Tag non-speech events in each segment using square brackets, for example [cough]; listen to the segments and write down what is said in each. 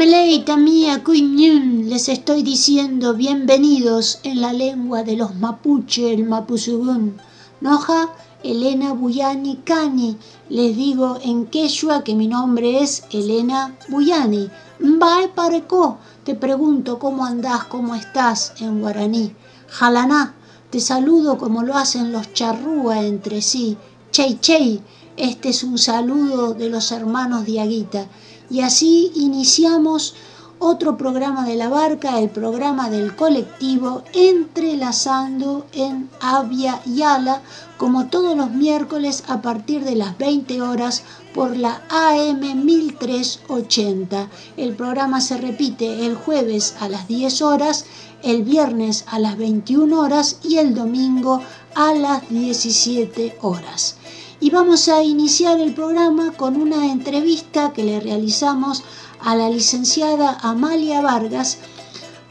Meleita mía, cuñún, les estoy diciendo bienvenidos en la lengua de los mapuche, el mapuzugún. Noja, Elena Buyani Cani, les digo en quechua que mi nombre es Elena Buyani. Mbae pareco, te pregunto cómo andás, cómo estás en guaraní. Jalaná, te saludo como lo hacen los charrúa entre sí. Chey, chey, este es un saludo de los hermanos Diaguita. Y así iniciamos otro programa de la barca, el programa del colectivo, entrelazando en Avia y Ala, como todos los miércoles a partir de las 20 horas por la AM 1380. El programa se repite el jueves a las 10 horas, el viernes a las 21 horas y el domingo a las 17 horas y vamos a iniciar el programa con una entrevista que le realizamos a la licenciada Amalia Vargas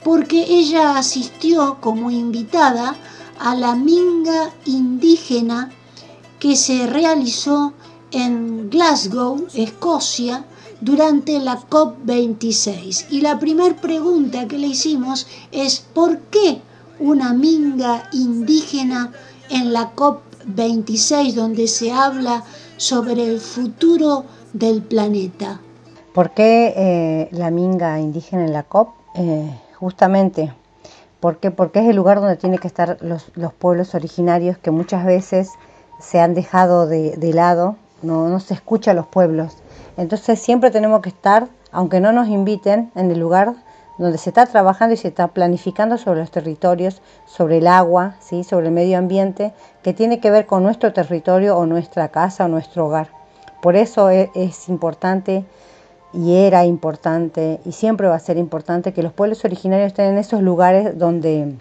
porque ella asistió como invitada a la minga indígena que se realizó en Glasgow, Escocia, durante la COP26. Y la primera pregunta que le hicimos es ¿por qué una minga indígena en la COP 26 donde se habla sobre el futuro del planeta. ¿Por qué eh, la minga indígena en la COP? Eh, justamente porque es el lugar donde tienen que estar los, pueblos originarios que muchas veces se han dejado de, lado, no, no se escucha a los pueblos. Entonces siempre tenemos que estar, aunque no nos inviten, en el lugar donde se está trabajando y se está planificando sobre los territorios, sobre el agua, ¿sí? sobre el medio ambiente, que tiene que ver con nuestro territorio o nuestra casa o nuestro hogar. Por eso e, es, importante y era importante y siempre va a ser importante que los pueblos originarios estén en esos lugares donde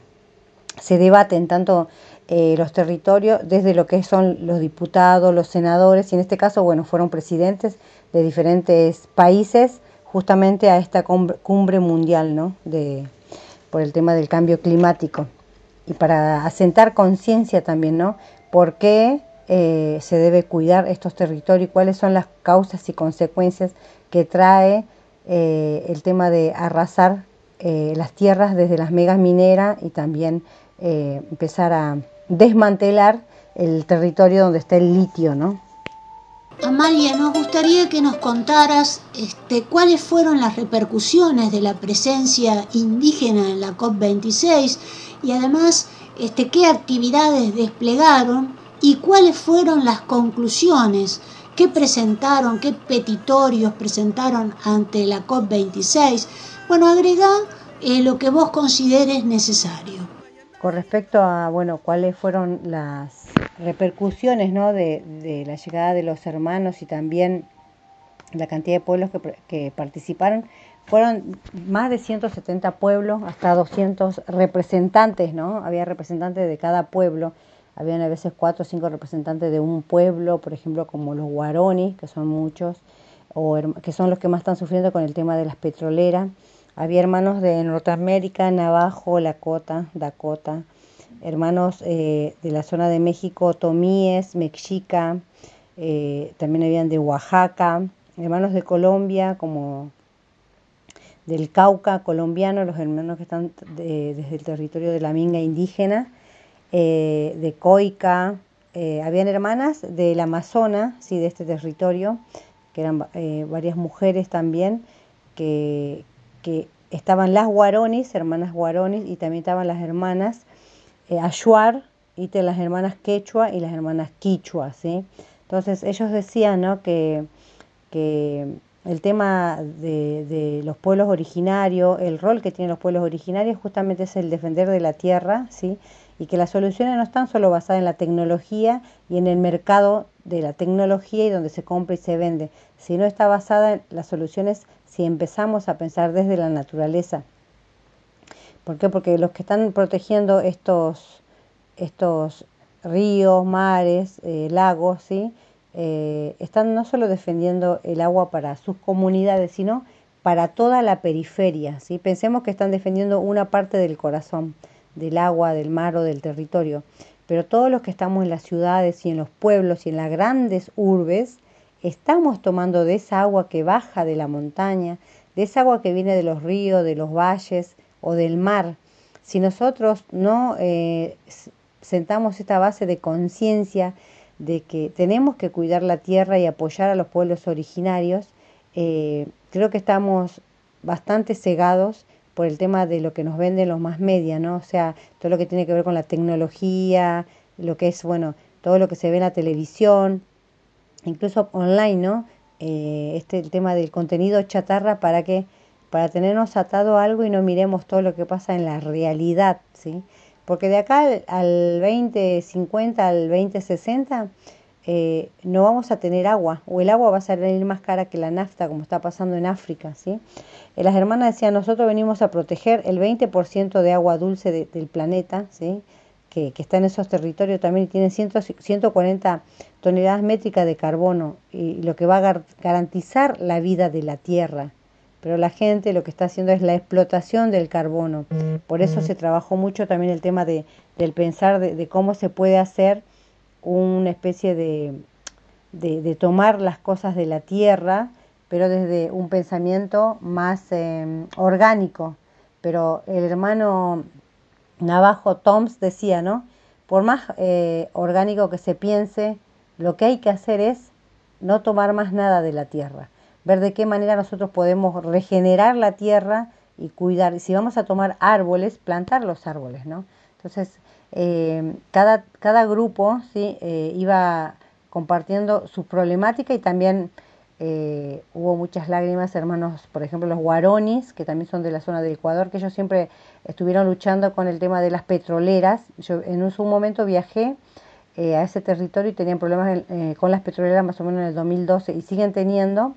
se debaten tanto eh, los territorios desde lo que son los diputados, los senadores y en este caso, bueno, fueron presidentes de diferentes países justamente a esta cumbre mundial ¿no? de, por el tema del cambio climático y para asentar conciencia también, ¿no? ¿Por qué eh, se debe cuidar estos territorios y cuáles son las causas y consecuencias que trae eh, el tema de arrasar eh, las tierras desde las megas mineras y también empezar a desmantelar el territorio donde está el litio, ¿no? Amalia, nos gustaría que nos contaras este, cuáles fueron las repercusiones de la presencia indígena en la COP26 y además este, qué actividades desplegaron y cuáles fueron las conclusiones que presentaron, qué petitorios presentaron ante la COP26. Bueno, agrega eh, lo que vos consideres necesario. Con respecto a, bueno, cuáles fueron las repercusiones ¿no? de, la llegada de los hermanos y también la cantidad de pueblos que, que participaron. Fueron más de 170 pueblos, hasta 200 representantes, ¿no? Había representantes de cada pueblo. Habían a veces cuatro o cinco representantes de un pueblo, por ejemplo, como los guaronis, que son muchos, o que son los que más están sufriendo con el tema de las petroleras. Había hermanos de Norteamérica, Navajo, Lakota, Dakota, hermanos eh, de la zona de México, Tomíes, Mexica, eh, también habían de Oaxaca, hermanos de Colombia, como del Cauca colombiano, los hermanos que están desde el territorio de la minga indígena, eh, de Coica, habían hermanas del Amazonas, sí, de este territorio, que eran varias mujeres también, que, que estaban las guaronis, hermanas guaronis, y también estaban las hermanas eh, Ayuar, y las hermanas Quechua y las hermanas Quichua, ¿sí? Entonces ellos decían ¿no? que, que el tema de, de, los pueblos originarios, el rol que tienen los pueblos originarios justamente es el defender de la tierra, ¿sí? y que las soluciones no están solo basadas en la tecnología y en el mercado de la tecnología y donde se compra y se vende, sino está basada en las soluciones si empezamos a pensar desde la naturaleza. ¿Por qué? Porque los que están protegiendo estos, estos ríos, mares, eh, lagos, ¿sí? Eh, están no solo defendiendo el agua para sus comunidades, sino para toda la periferia. ¿sí? Pensemos que están defendiendo una parte del corazón, del agua, del mar o del territorio. Pero todos los que estamos en las ciudades y en los pueblos y en las grandes urbes, estamos tomando de esa agua que baja de la montaña, de esa agua que viene de los ríos, de los valles o del mar. Si nosotros no eh, sentamos esta base de conciencia de que tenemos que cuidar la tierra y apoyar a los pueblos originarios, eh, creo que estamos bastante cegados por el tema de lo que nos venden los más media, ¿no? O sea, todo lo que tiene que ver con la tecnología, lo que es, bueno, todo lo que se ve en la televisión, incluso online, ¿no? Eh, este el tema del contenido chatarra para que para tenernos atado algo y no miremos todo lo que pasa en la realidad, ¿sí? Porque de acá al, 2050, al 2060, eh, no vamos a tener agua, o el agua va a salir más cara que la nafta, como está pasando en África, ¿sí? Eh, las hermanas decían, nosotros venimos a proteger el 20% de agua dulce del planeta, ¿sí? Que, que, está en esos territorios también tiene 140 toneladas métricas de carbono, y lo que va a garantizar la vida de la Tierra. Pero la gente lo que está haciendo es la explotación del carbono. Por eso se trabajó mucho también el tema de, del pensar de, cómo se puede hacer una especie de, de, tomar las cosas de la tierra, pero desde un pensamiento más em, orgánico. Pero el hermano Navajo Toms decía, ¿no? Por más eh, orgánico que se piense, lo que hay que hacer es no tomar más nada de la tierra, ver de qué manera nosotros podemos regenerar la tierra y cuidar. Y si vamos a tomar árboles, plantar los árboles, ¿no? Entonces, eh, cada, cada grupo ¿sí? Eh, iba compartiendo su problemática y también eh, hubo muchas lágrimas, hermanos, por ejemplo, los guaronis, que también son de la zona del Ecuador, que ellos siempre estuvieron luchando con el tema de las petroleras. Yo en un, momento viajé eh, a ese territorio y tenían problemas eh, con las petroleras más o menos en el 2012 y siguen teniendo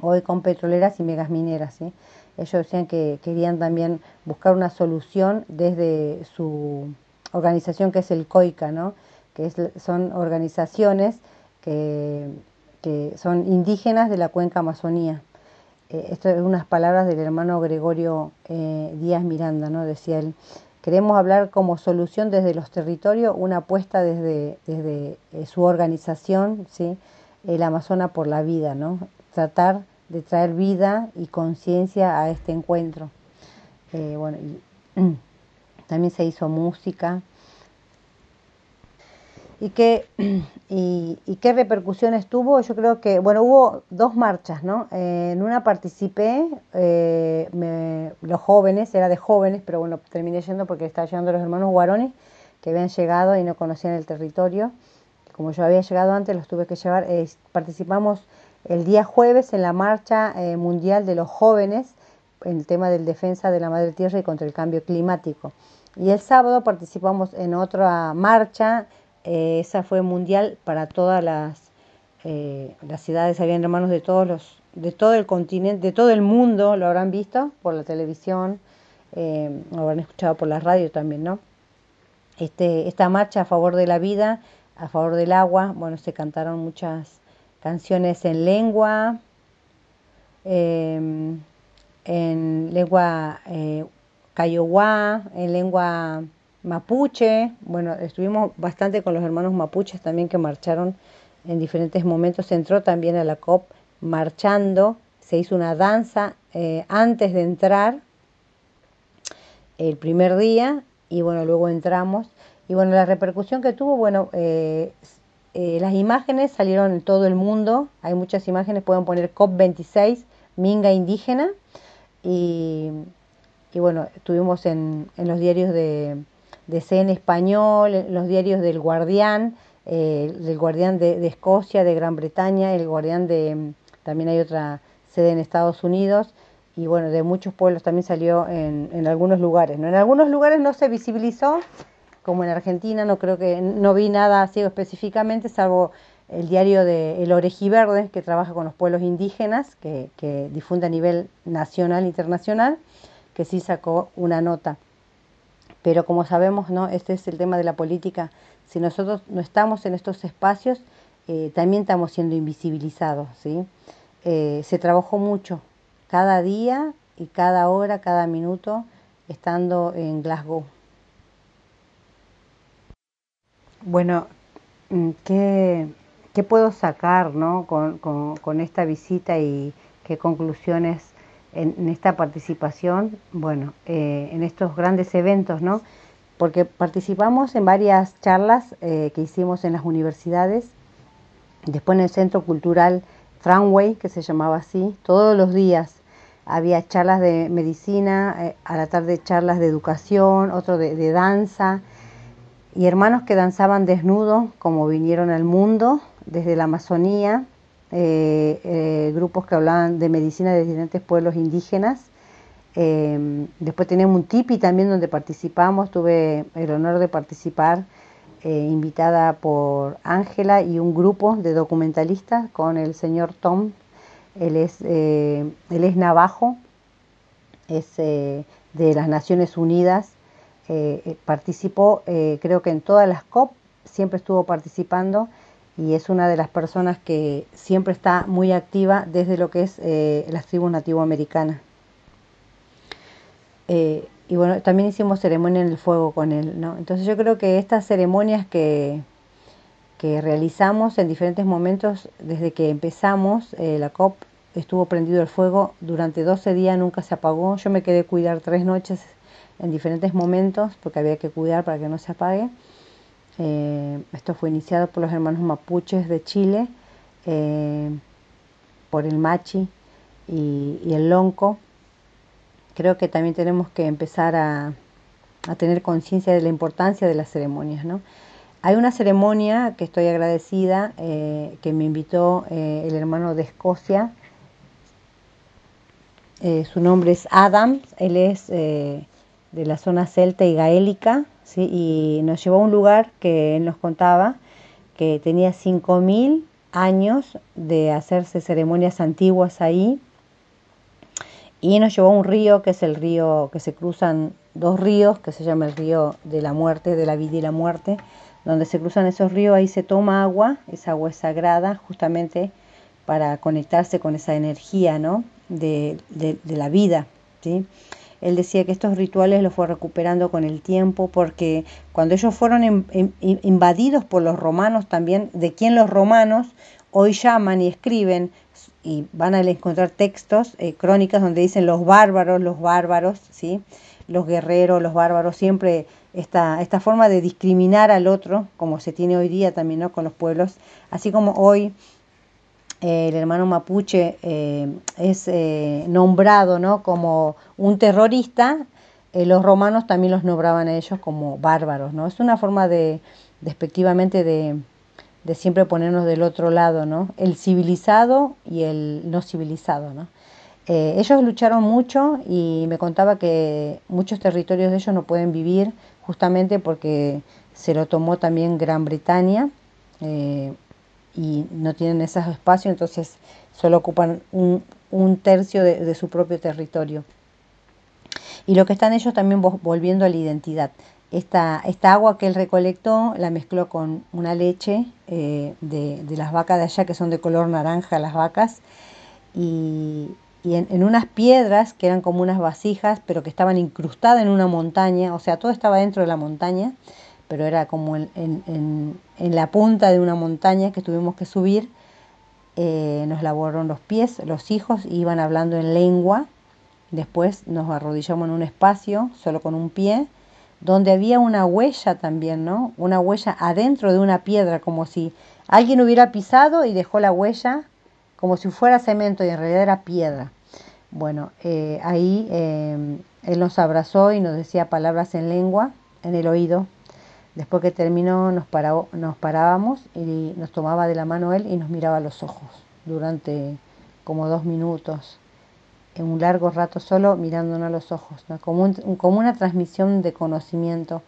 hoy con petroleras y megas mineras. Ellos decían que querían también buscar una solución desde su organización que es el COICA, ¿no? que son organizaciones que, que, son indígenas de la cuenca Amazonía. Eh, esto es unas palabras del hermano Gregorio Díaz Miranda, ¿no? decía él. Queremos hablar como solución desde los territorios, una apuesta desde, desde eh, su organización, ¿sí? el Amazona por la vida, ¿no? tratar de traer vida y conciencia a este encuentro. Eh, bueno, [clears throat] también se hizo música, ¿Y qué, [clears throat] y, qué repercusiones tuvo? Yo creo que, bueno, hubo dos marchas, ¿no? Eh, en una participé, eh, los jóvenes, era de jóvenes, pero bueno, terminé yendo porque estaban llegando los hermanos Guarones, que habían llegado y no conocían el territorio. Como yo había llegado antes, los tuve que llevar. Eh, participamos el día jueves en la marcha mundial de los jóvenes, en el tema del defensa de la madre tierra y contra el cambio climático. Y el sábado participamos en otra marcha eh, esa fue mundial para todas las Eh, las ciudades habían hermanos de todos los, de todo el continente, de todo el mundo, lo habrán visto por la televisión, eh, lo habrán escuchado por la radio también, ¿no? Este, esta marcha a favor de la vida, a favor del agua, bueno, se cantaron muchas canciones en lengua, em, en lengua eh, en lengua mapuche, bueno, estuvimos bastante con los hermanos mapuches también que marcharon en diferentes momentos, se entró también a la COP marchando, se hizo una danza eh, antes de entrar el primer día y bueno, luego entramos y bueno, la repercusión que tuvo, bueno, eh, eh, las imágenes salieron en todo el mundo, hay muchas imágenes, pueden poner COP26, Minga indígena y, y bueno, estuvimos en, en los diarios de, de CN Español, los diarios del Guardián, eh, del Guardián de, Escocia, de Gran Bretaña, el Guardián de, también hay otra sede en Estados Unidos, y bueno, de muchos pueblos también salió en, en algunos lugares. ¿no? En algunos lugares no se visibilizó, como en Argentina, no creo que, no vi nada así específicamente, salvo el diario de El Orejiverde, que trabaja con los pueblos indígenas, que, que difunde a nivel nacional internacional, que sí sacó una nota. Pero como sabemos, ¿no? este es el tema de la política. Si nosotros no estamos en estos espacios, eh, también estamos siendo invisibilizados. ¿sí? Eh, se trabajó mucho, cada día y cada hora, cada minuto, estando en Glasgow. Bueno, mm, ¿qué, qué puedo sacar ¿no? con, con, con esta visita y qué conclusiones en, esta participación, bueno, eh, en estos grandes eventos, ¿no? Porque participamos en varias charlas eh, que hicimos en las universidades, después en el Centro Cultural Franway, que se llamaba así, todos los días había charlas de medicina, eh, a la tarde charlas de educación, otro de, de danza, y hermanos que danzaban desnudos, como vinieron al mundo desde la Amazonía, eh, eh, grupos que hablaban de medicina de diferentes pueblos indígenas. Eh, después tenemos un tipi también donde participamos, tuve el honor de participar, invitada por Ángela y un grupo de documentalistas con el señor Tom. Él es, él es navajo, es de las Naciones Unidas, participó creo que en todas las COP, siempre estuvo participando y es una de las personas que siempre está muy activa desde lo que es eh, las tribus nativoamericanas. Eh, y bueno, también hicimos ceremonia en el fuego con él, ¿no? Entonces yo creo que estas ceremonias que, que realizamos en diferentes momentos, desde que empezamos eh, la COP, estuvo prendido el fuego durante 12 días, nunca se apagó. Yo me quedé cuidar tres noches en diferentes momentos porque había que cuidar para que no se apague. Eh, esto fue iniciado por los hermanos mapuches de Chile, eh, por el machi y, el lonco. Creo que también tenemos que empezar a, tener conciencia de la importancia de las ceremonias. ¿no? Hay una ceremonia que estoy agradecida, eh, que me invitó el hermano de Escocia. su nombre es Adam, él es de la zona celta y gaélica y nos llevó a un lugar que él nos contaba que tenía 5.000 años de hacerse ceremonias antiguas ahí y nos llevó a un río que es el río que se cruzan dos ríos que se llama el río de la muerte, de la vida y la muerte, donde se cruzan esos ríos, ahí se toma agua, esa agua es sagrada justamente para conectarse con esa energía ¿no? de, de, de la vida. ¿sí? Él decía que estos rituales los fue recuperando con el tiempo porque cuando ellos fueron invadidos por los romanos también, de quien los romanos hoy llaman y escriben y van a encontrar textos, eh, crónicas donde dicen los bárbaros, los bárbaros, ¿sí? los guerreros, los bárbaros, siempre esta, esta forma de discriminar al otro, como se tiene hoy día también con los pueblos, así como hoy el hermano mapuche eh, es eh, nombrado ¿no? como un terrorista, eh, los romanos también los nombraban a ellos como bárbaros. ¿no? Es una forma de, despectivamente, de, de, siempre ponernos del otro lado, ¿no? el civilizado y el no civilizado. ¿no? ellos lucharon mucho y me contaba que muchos territorios de ellos no pueden vivir justamente porque se lo tomó también Gran Bretaña y no tienen esos espacios, entonces solo ocupan un, tercio de, su propio territorio. Y lo que están ellos también volviendo a la identidad. Esta, esta agua que él recolectó la mezcló con una leche eh, de, las vacas de allá, que son de color naranja las vacas, y, en, unas piedras que eran como unas vasijas, pero que estaban incrustadas en una montaña, o sea, todo estaba dentro de la montaña, pero era como en, la punta de una montaña que tuvimos que subir. Eh, nos lavaron los pies, los hijos iban hablando en lengua. Después nos arrodillamos en un espacio, solo con un pie, donde había una huella también, ¿no? Una huella adentro de una piedra, como si alguien hubiera pisado y dejó la huella, como si fuera cemento y en realidad era piedra. Bueno, eh, ahí eh, él nos abrazó y nos decía palabras en lengua, en el oído, Después que terminó nos, nos parábamos y nos tomaba de la mano él y nos miraba a los ojos durante como dos minutos, en un largo rato solo mirándonos a los ojos, como, como, una transmisión de conocimiento.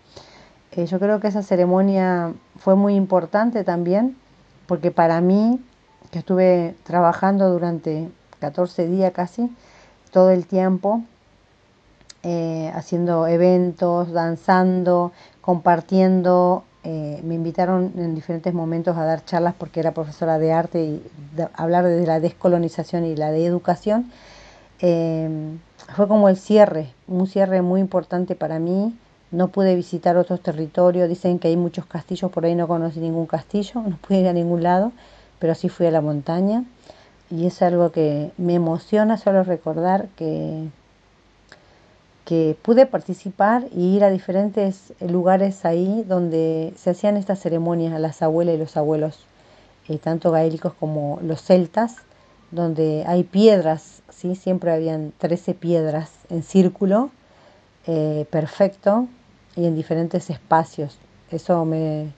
Eh, yo creo que esa ceremonia fue muy importante también, porque para mí, que estuve trabajando durante 14 días casi, todo el tiempo, eh, haciendo eventos, danzando, compartiendo. Eh, me invitaron en diferentes momentos a dar charlas porque era profesora de arte y hablar de la descolonización y la de educación. Eh, fue como el cierre, un cierre muy importante para mí. No pude visitar otros territorios, dicen que hay muchos castillos, por ahí no conocí ningún castillo, no pude ir a ningún lado, pero sí fui a la montaña y es algo que me emociona solo recordar que que pude participar y ir a diferentes lugares ahí donde se hacían estas ceremonias a las abuelas y los abuelos, eh, tanto gaélicos como los celtas, donde hay piedras, ¿sí? siempre habían 13 piedras en círculo, eh, perfecto, y en diferentes espacios. Eso me,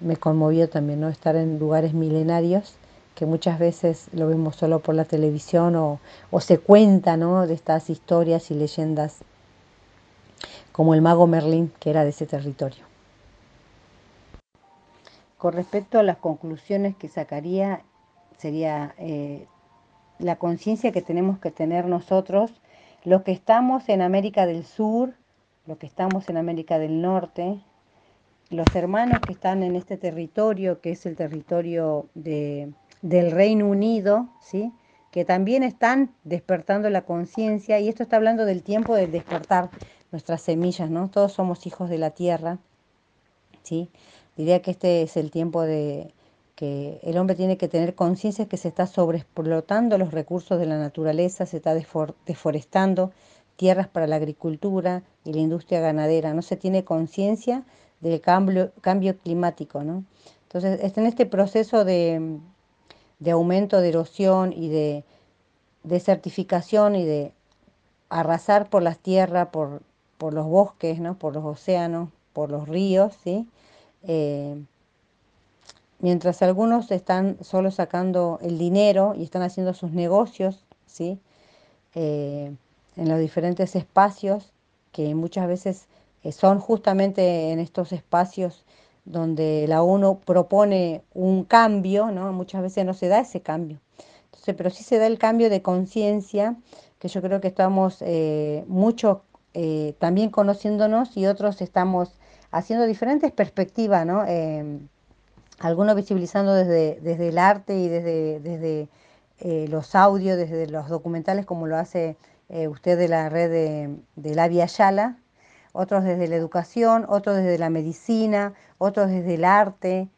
me conmovió también, ¿no? estar en lugares milenarios que muchas veces lo vemos solo por la televisión o, o se cuenta ¿no? de estas historias y leyendas como el mago Merlín, que era de ese territorio. Con respecto a las conclusiones que sacaría, sería eh, la conciencia que tenemos que tener nosotros, los que estamos en América del Sur, los que estamos en América del Norte, los hermanos que están en este territorio, que es el territorio de, del Reino Unido, ¿sí? que también están despertando la conciencia, y esto está hablando del tiempo del despertar, nuestras semillas, ¿no? Todos somos hijos de la tierra, ¿sí? Diría que este es el tiempo de que el hombre tiene que tener conciencia que se está sobreexplotando los recursos de la naturaleza, se está deforestando tierras para la agricultura y la industria ganadera, no se tiene conciencia del cambio, cambio climático, ¿no? Entonces, está en este proceso de, de aumento de erosión y de desertificación y de arrasar por las tierras, por por los bosques, ¿no? por los océanos, por los ríos, ¿sí? Eh, mientras algunos están solo sacando el dinero y están haciendo sus negocios, ¿sí? Eh, en los diferentes espacios, que muchas veces eh, son justamente en estos espacios donde la ONU propone un cambio, ¿no? muchas veces no se da ese cambio. Entonces, pero sí se da el cambio de conciencia, que yo creo que estamos mucho eh, también conociéndonos y otros estamos haciendo diferentes perspectivas, ¿no? Em, algunos visibilizando desde, desde el arte y desde, desde eh, los audios, desde los documentales, como lo hace eh, usted de la red de, de la Via Yala, otros desde la educación, otros desde la medicina, otros desde el arte.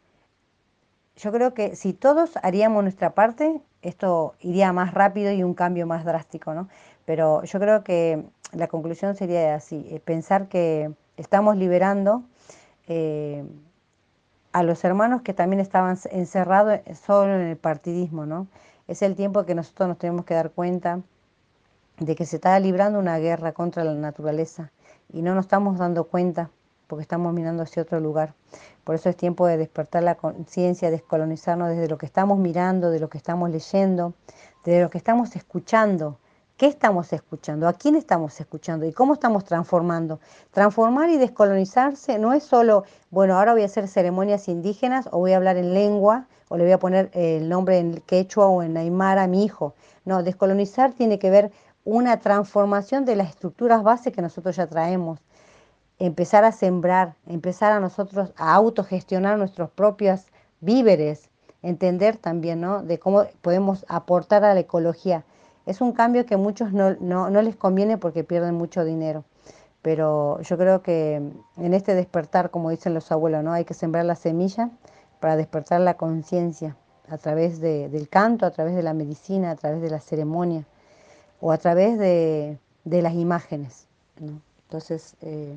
Yo creo que si todos haríamos nuestra parte, esto iría más rápido y un cambio más drástico, ¿no? Pero yo creo que la conclusión sería así, eh, pensar que estamos liberando eh, a los hermanos que también estaban encerrados solo en el partidismo, ¿no? Es el tiempo que nosotros nos tenemos que dar cuenta de que se está librando una guerra contra la naturaleza y no nos estamos dando cuenta porque estamos mirando hacia otro lugar. Por eso es tiempo de despertar la conciencia, descolonizarnos desde lo que estamos mirando, de lo que estamos leyendo, de lo que estamos escuchando, ¿Qué estamos escuchando? ¿A quién estamos escuchando? ¿Y cómo estamos transformando? Transformar y descolonizarse no es solo, bueno, ahora voy a hacer ceremonias indígenas o voy a hablar en lengua o le voy a poner el nombre en quechua o en aymara a mi hijo. No, descolonizar tiene que ver una transformación de las estructuras base que nosotros ya traemos. Empezar a sembrar, empezar a nosotros a autogestionar nuestros propios víveres, entender también ¿no? de cómo podemos aportar a la ecología. Es un cambio que a muchos no, no, no les conviene porque pierden mucho dinero. Pero yo creo que en este despertar, como dicen los abuelos, ¿no? hay que sembrar la semilla para despertar la conciencia a través de, del canto, a través de la medicina, a través de la ceremonia o a través de, las imágenes. Entonces, eh,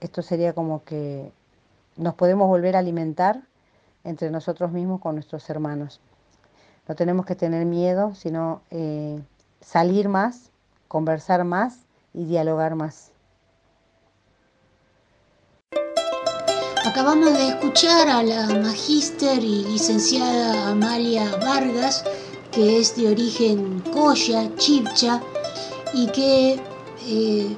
esto sería como que nos podemos volver a alimentar entre nosotros mismos con nuestros hermanos. No tenemos que tener miedo, sino eh, salir más, conversar más y dialogar más. Acabamos de escuchar a la magíster y licenciada Amalia Vargas, que es de origen Coya, Chipcha, y que eh,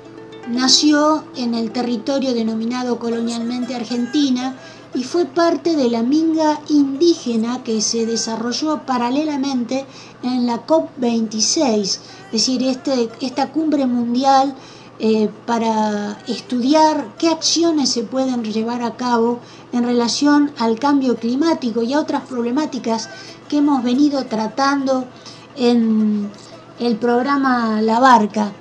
nació en el territorio denominado colonialmente Argentina y fue parte de la minga indígena que se desarrolló paralelamente en la COP26, es decir, este, esta cumbre mundial eh, para estudiar qué acciones se pueden llevar a cabo en relación al cambio climático y a otras problemáticas que hemos venido tratando en el programa La Barca,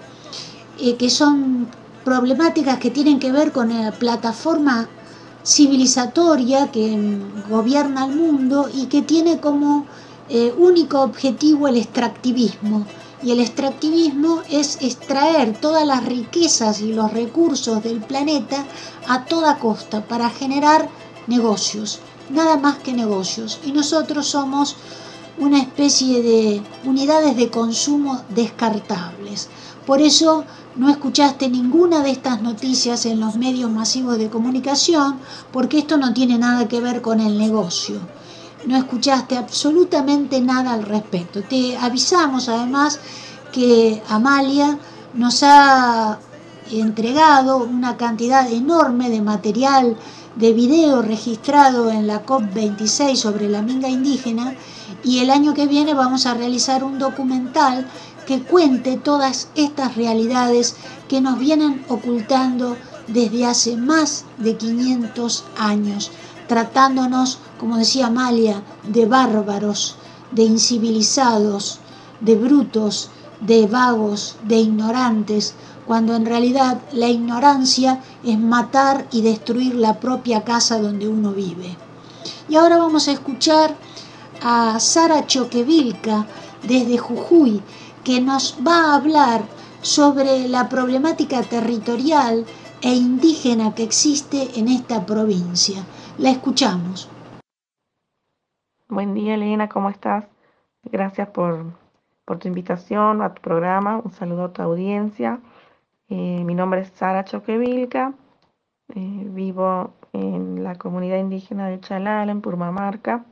eh, que son problemáticas que tienen que ver con la plataforma civilizatoria que gobierna el mundo y que tiene como eh, único objetivo el extractivismo. Y el extractivismo es extraer todas las riquezas y los recursos del planeta a toda costa para generar negocios, nada más que negocios. Y nosotros somos una especie de unidades de consumo descartables. Por eso no escuchaste ninguna de estas noticias en los medios masivos de comunicación, porque esto no tiene nada que ver con el negocio. No escuchaste absolutamente nada al respecto. Te avisamos además que Amalia nos ha entregado una cantidad enorme de material de video registrado en la COP26 sobre la minga indígena y el año que viene vamos a realizar un documental que cuente todas estas realidades que nos vienen ocultando desde hace más de 500 años, tratándonos, como decía Amalia, de bárbaros, de incivilizados, de brutos, de vagos, de ignorantes, cuando en realidad la ignorancia es matar y destruir la propia casa donde uno vive. Y ahora vamos a escuchar a Sara Choquevilca desde Jujuy, que nos va a hablar sobre la problemática territorial e indígena que existe en esta provincia. La escuchamos. Buen día, Elena, ¿cómo estás? Gracias por, tu invitación a tu programa. Un saludo a tu audiencia. Eh, mi nombre es Sara Choquevilca. Eh, vivo en la comunidad indígena de Chalala, en Purmamarca,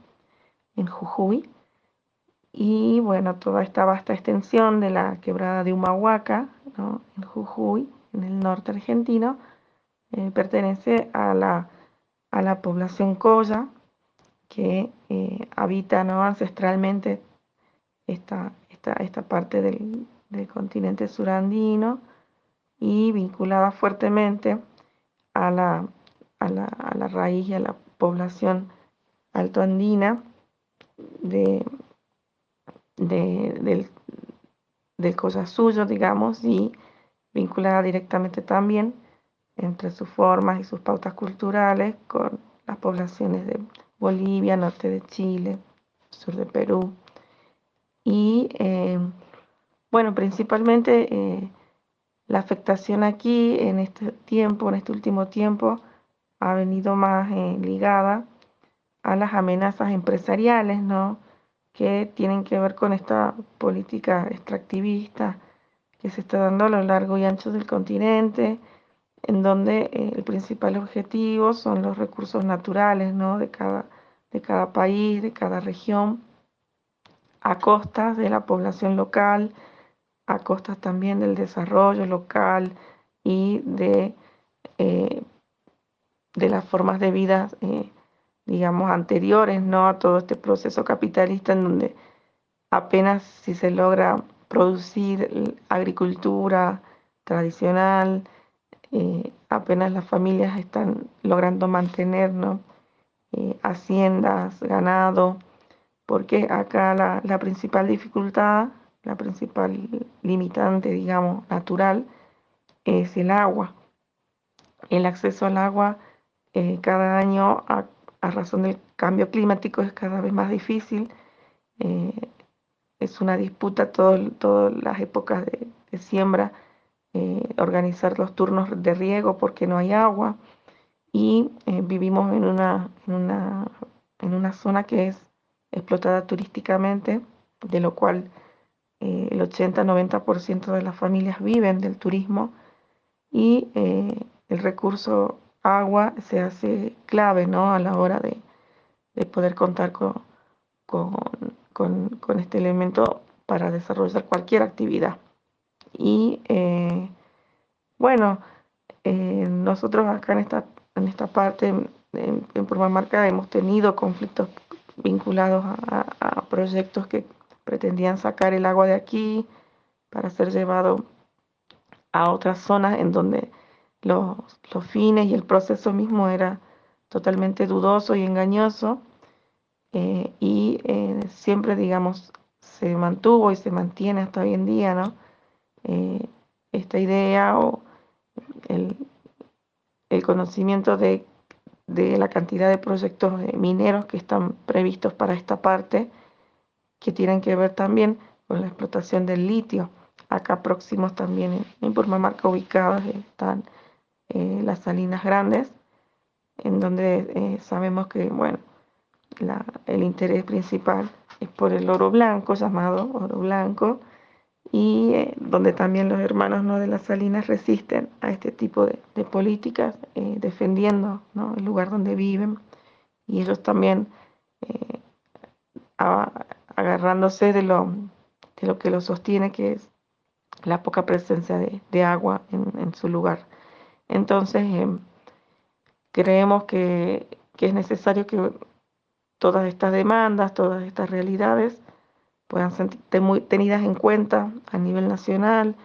en Jujuy. Y bueno, toda esta vasta extensión de la quebrada de Humahuaca, en Jujuy, en el norte argentino, eh, pertenece a la, a la población Coya, que eh, habita ¿no? ancestralmente esta, esta, esta parte del, del, continente surandino y vinculada fuertemente a la, a la, a la raíz y a la población altoandina de, de, del, del cosa suyo, digamos, y vinculada directamente también entre sus formas y sus pautas culturales con las poblaciones de Bolivia, norte de Chile, sur de Perú. Y eh, bueno, principalmente eh, la afectación aquí en este tiempo, en este último tiempo, ha venido más eh, ligada a las amenazas empresariales, ¿no? Que tienen que ver con esta política extractivista que se está dando a lo largo y ancho del continente, en donde eh, el principal objetivo son los recursos naturales ¿no? de, cada, de cada país, de cada región, a costas de la población local, a costas también del desarrollo local y de, eh, de las formas de vida, eh, digamos, anteriores ¿no? a todo este proceso capitalista en donde apenas si se logra producir agricultura tradicional, eh, apenas las familias están logrando mantener haciendas, ganado, porque acá la, la principal dificultad la principal limitante, digamos, natural, es el agua. El acceso al agua eh, cada año, a, razón del cambio climático, es cada vez más difícil. Eh, es una disputa todas las épocas de, siembra, eh, organizar los turnos de riego porque no hay agua. Y vivimos en una, en, una, en una zona que es explotada turísticamente, de lo cual eh, el 80-90% de las familias viven del turismo y eh, el recurso agua se hace clave ¿no? a la hora de, poder contar con, con, este elemento para desarrollar cualquier actividad. Y eh, bueno, nosotros acá en esta, en esta parte, en, en Purmamarca, hemos tenido conflictos vinculados a proyectos que pretendían sacar el agua de aquí para ser llevado a otras zonas en donde los, fines y el proceso mismo era totalmente dudoso y engañoso eh, y eh, siempre digamos se mantuvo y se mantiene hasta hoy en día ¿no? Eh, esta idea o el, el conocimiento de, de, la cantidad de proyectos mineros que están previstos para esta parte que tienen que ver también con la explotación del litio. Acá próximos también en, Purmamarca ubicados están eh, las salinas grandes, en donde eh, sabemos que bueno, el interés principal es por el oro blanco, llamado oro blanco, y eh, donde también los hermanos ¿no? de las salinas resisten a este tipo de, políticas, defendiendo el lugar donde viven, y ellos también agarrándose de lo, de lo que lo sostiene, que es la poca presencia de, agua en, su lugar. Entonces, em, creemos que, es necesario que todas estas demandas, todas estas realidades puedan ser tenidas en cuenta a nivel nacional,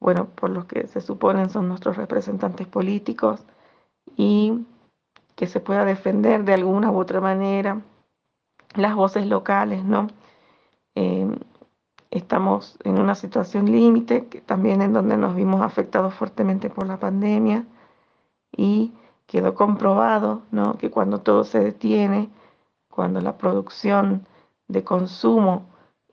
bueno, por los que se suponen son nuestros representantes políticos, y que se pueda defender de alguna u otra manera las voces locales, ¿no? Eh, estamos en una situación límite, también en donde nos vimos afectados fuertemente por la pandemia y quedó comprobado ¿no? que cuando todo se detiene, cuando la producción de consumo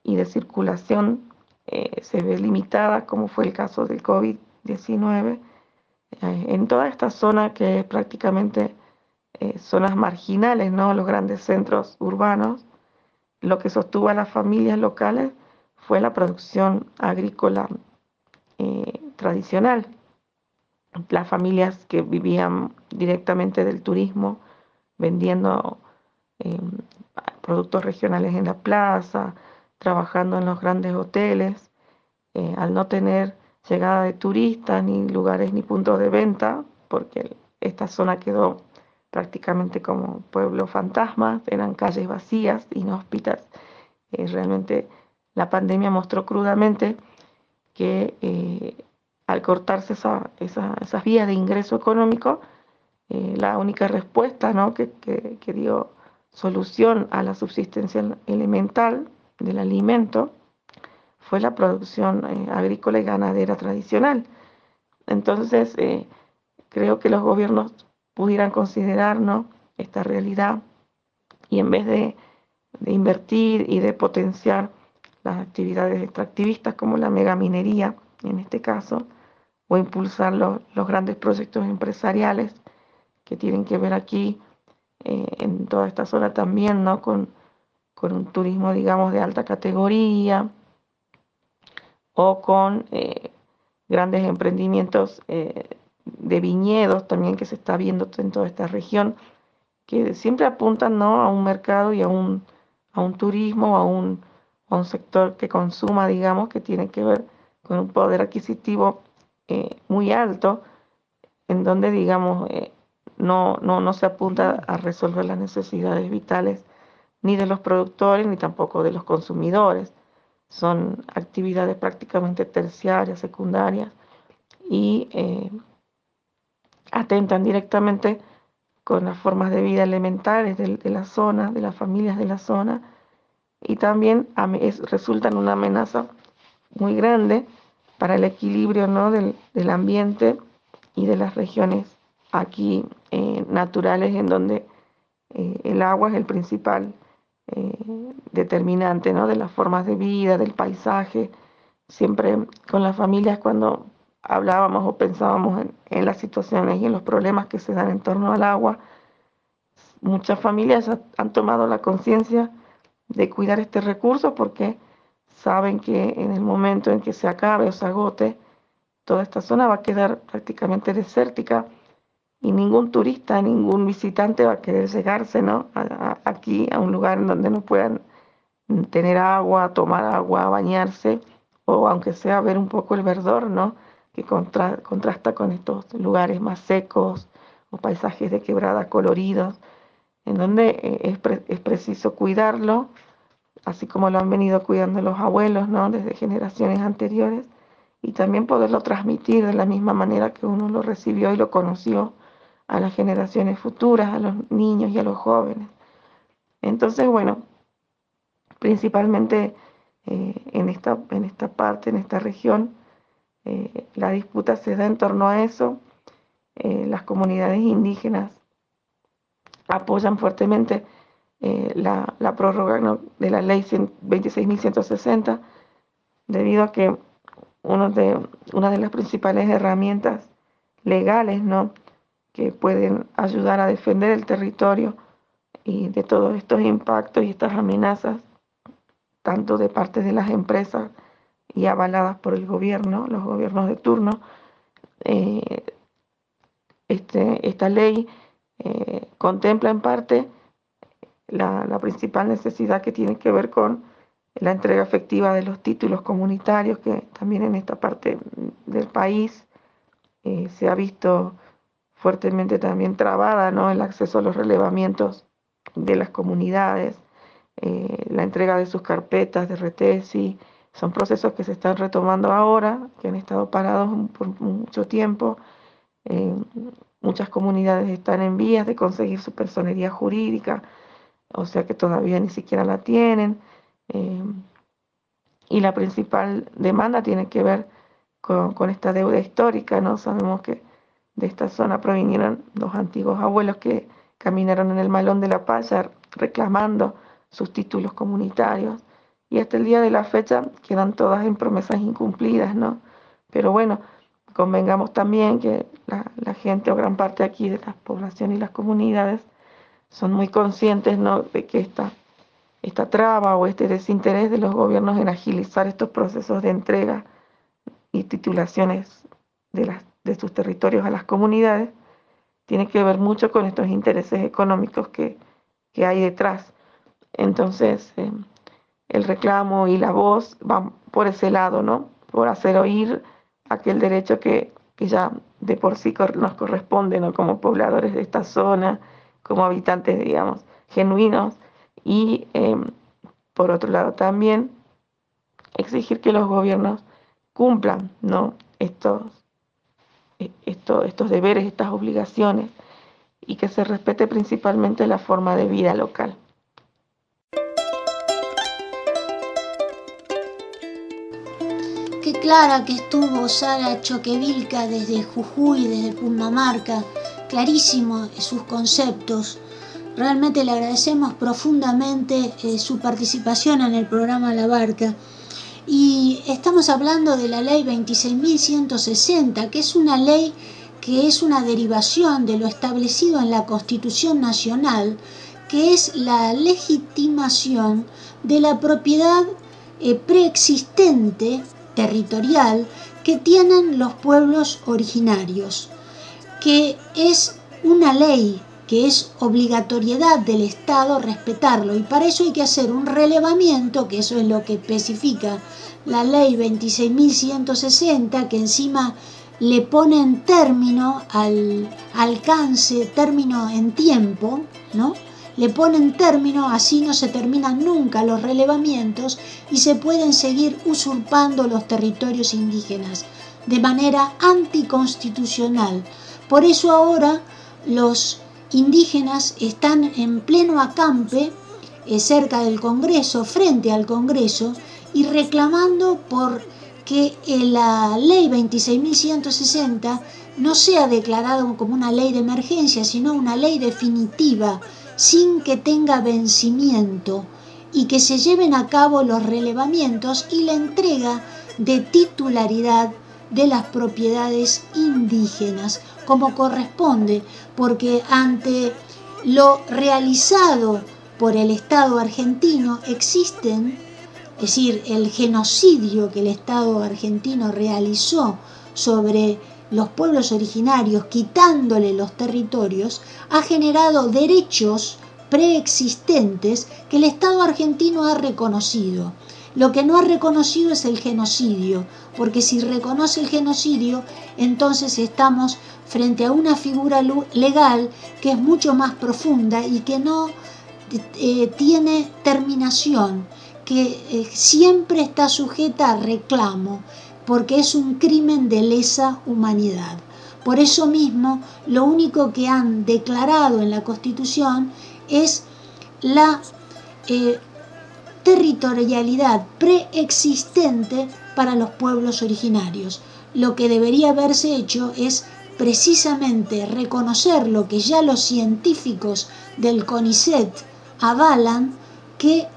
y de circulación eh, se ve limitada, como fue el caso del COVID-19, eh, en toda esta zona que es prácticamente zonas marginales, ¿no? los grandes centros urbanos, lo que sostuvo a las familias locales fue la producción agrícola eh, tradicional. Las familias que vivían directamente del turismo, vendiendo eh, productos regionales en la plaza, trabajando en los grandes hoteles, eh, al no tener llegada de turistas, ni lugares ni puntos de venta, porque esta zona quedó prácticamente como pueblo fantasma, eran calles vacías, inhóspitas. Eh, realmente la pandemia mostró crudamente que eh, al cortarse esa, esas vías de ingreso económico, eh, la única respuesta que, que, dio solución a la subsistencia elemental del alimento fue la producción agrícola y ganadera tradicional. Entonces, creo que los gobiernos pudieran considerar esta realidad y en vez de, invertir y de potenciar las actividades extractivistas como la megaminería en este caso, o impulsar los, grandes proyectos empresariales que tienen que ver aquí eh, en toda esta zona también, ¿no? Con, un turismo, digamos, de alta categoría o con eh, grandes emprendimientos eh, de viñedos también que se está viendo en toda esta región, que siempre apuntan ¿no? a un mercado y a un, a un turismo, a un, a un sector que consuma, digamos, que tiene que ver con un poder adquisitivo eh, muy alto, en donde, digamos, eh, no, no, no se apunta a resolver las necesidades vitales ni de los productores ni tampoco de los consumidores. Son actividades prácticamente terciarias, secundarias y eh, atentan directamente con las formas de vida elementales de, la zona, de las familias de la zona, y también resultan una amenaza muy grande para el equilibrio ¿no? del, ambiente y de las regiones aquí eh, naturales en donde eh, el agua es el principal eh, determinante ¿no? de las formas de vida, del paisaje. Siempre con las familias cuando hablábamos o pensábamos en, las situaciones y en los problemas que se dan en torno al agua, muchas familias han tomado la conciencia de cuidar este recurso porque saben que en el momento en que se acabe o se agote, toda esta zona va a quedar prácticamente desértica y ningún turista, ningún visitante va a querer llegarse ¿no? aquí a un lugar en donde no puedan tener agua, tomar agua, bañarse o aunque sea ver un poco el verdor, ¿no? que contrasta con estos lugares más secos o paisajes de quebrada coloridos, en donde eh, es, es preciso cuidarlo, así como lo han venido cuidando los abuelos, ¿no? desde generaciones anteriores, y también poderlo transmitir de la misma manera que uno lo recibió y lo conoció a las generaciones futuras, a los niños y a los jóvenes. Entonces, bueno, principalmente eh, en, esta, en esta parte, en esta región, eh, la disputa se da en torno a eso. Las comunidades indígenas apoyan fuertemente la, la, prórroga de la ley 26.160, debido a que uno de, una de las principales herramientas legales ¿no? que pueden ayudar a defender el territorio y de todos estos impactos y estas amenazas, tanto de parte de las empresas y avaladas por el gobierno, los gobiernos de turno. Eh, este, esta ley eh, contempla en parte la, principal necesidad que tiene que ver con la entrega efectiva de los títulos comunitarios, que también en esta parte del país eh, se ha visto fuertemente también trabada, ¿no? El acceso a los relevamientos de las comunidades, eh, la entrega de sus carpetas de RTESI, son procesos que se están retomando ahora, que han estado parados por mucho tiempo. Muchas comunidades están en vías de conseguir su personería jurídica, o sea que todavía ni siquiera la tienen. Eh, y la principal demanda tiene que ver con, esta deuda histórica, ¿no? Sabemos que de esta zona provinieron los antiguos abuelos que caminaron en el malón de la paya reclamando sus títulos comunitarios. Y hasta el día de la fecha quedan todas en promesas incumplidas, ¿no? Pero bueno, convengamos también que la, gente o gran parte aquí de la población y las comunidades son muy conscientes, ¿no? De que esta, esta traba o este desinterés de los gobiernos en agilizar estos procesos de entrega y titulaciones de las de sus territorios a las comunidades, tiene que ver mucho con estos intereses económicos que, hay detrás. Entonces, eh, el reclamo y la voz van por ese lado, ¿no? Por hacer oír aquel derecho que, ya de por sí nos corresponde, ¿no? Como pobladores de esta zona, como habitantes, digamos, genuinos. Y em, por otro lado también exigir que los gobiernos cumplan, ¿no? Estos eh, estos deberes, estas obligaciones y que se respete principalmente la forma de vida local. Clara que estuvo Sara Choquevilca desde Jujuy, desde Pumamarca, clarísimo sus conceptos. Realmente le agradecemos profundamente eh, su participación en el programa La Barca y estamos hablando de la ley 26.160, que es una ley que es una derivación de lo establecido en la Constitución Nacional, que es la legitimación de la propiedad eh, preexistente territorial que tienen los pueblos originarios, que es una ley que es obligatoriedad del Estado respetarlo y para eso hay que hacer un relevamiento, que eso es lo que especifica la ley 26.160, que encima le pone en término al alcance, término en tiempo, ¿no? Le ponen término, así no se terminan nunca los relevamientos y se pueden seguir usurpando los territorios indígenas de manera anticonstitucional. Por eso ahora los indígenas están en pleno acampe eh, cerca del Congreso, frente al Congreso, y reclamando por que eh, la ley 26.160 no sea declarada como una ley de emergencia, sino una ley definitiva, sin que tenga vencimiento, y que se lleven a cabo los relevamientos y la entrega de titularidad de las propiedades indígenas, como corresponde, porque ante lo realizado por el Estado argentino existen es decir, el genocidio que el Estado argentino realizó sobre los pueblos originarios, quitándole los territorios, ha generado derechos preexistentes que el Estado argentino ha reconocido. Lo que no ha reconocido es el genocidio, porque si reconoce el genocidio, entonces estamos frente a una figura legal que es mucho más profunda y que no eh, tiene terminación que eh, siempre está sujeta a reclamo, porque es un crimen de lesa humanidad. Por eso mismo, lo único que han declarado en la Constitución es la eh, territorialidad preexistente para los pueblos originarios. Lo que debería haberse hecho es precisamente reconocer lo que ya los científicos del CONICET avalan, que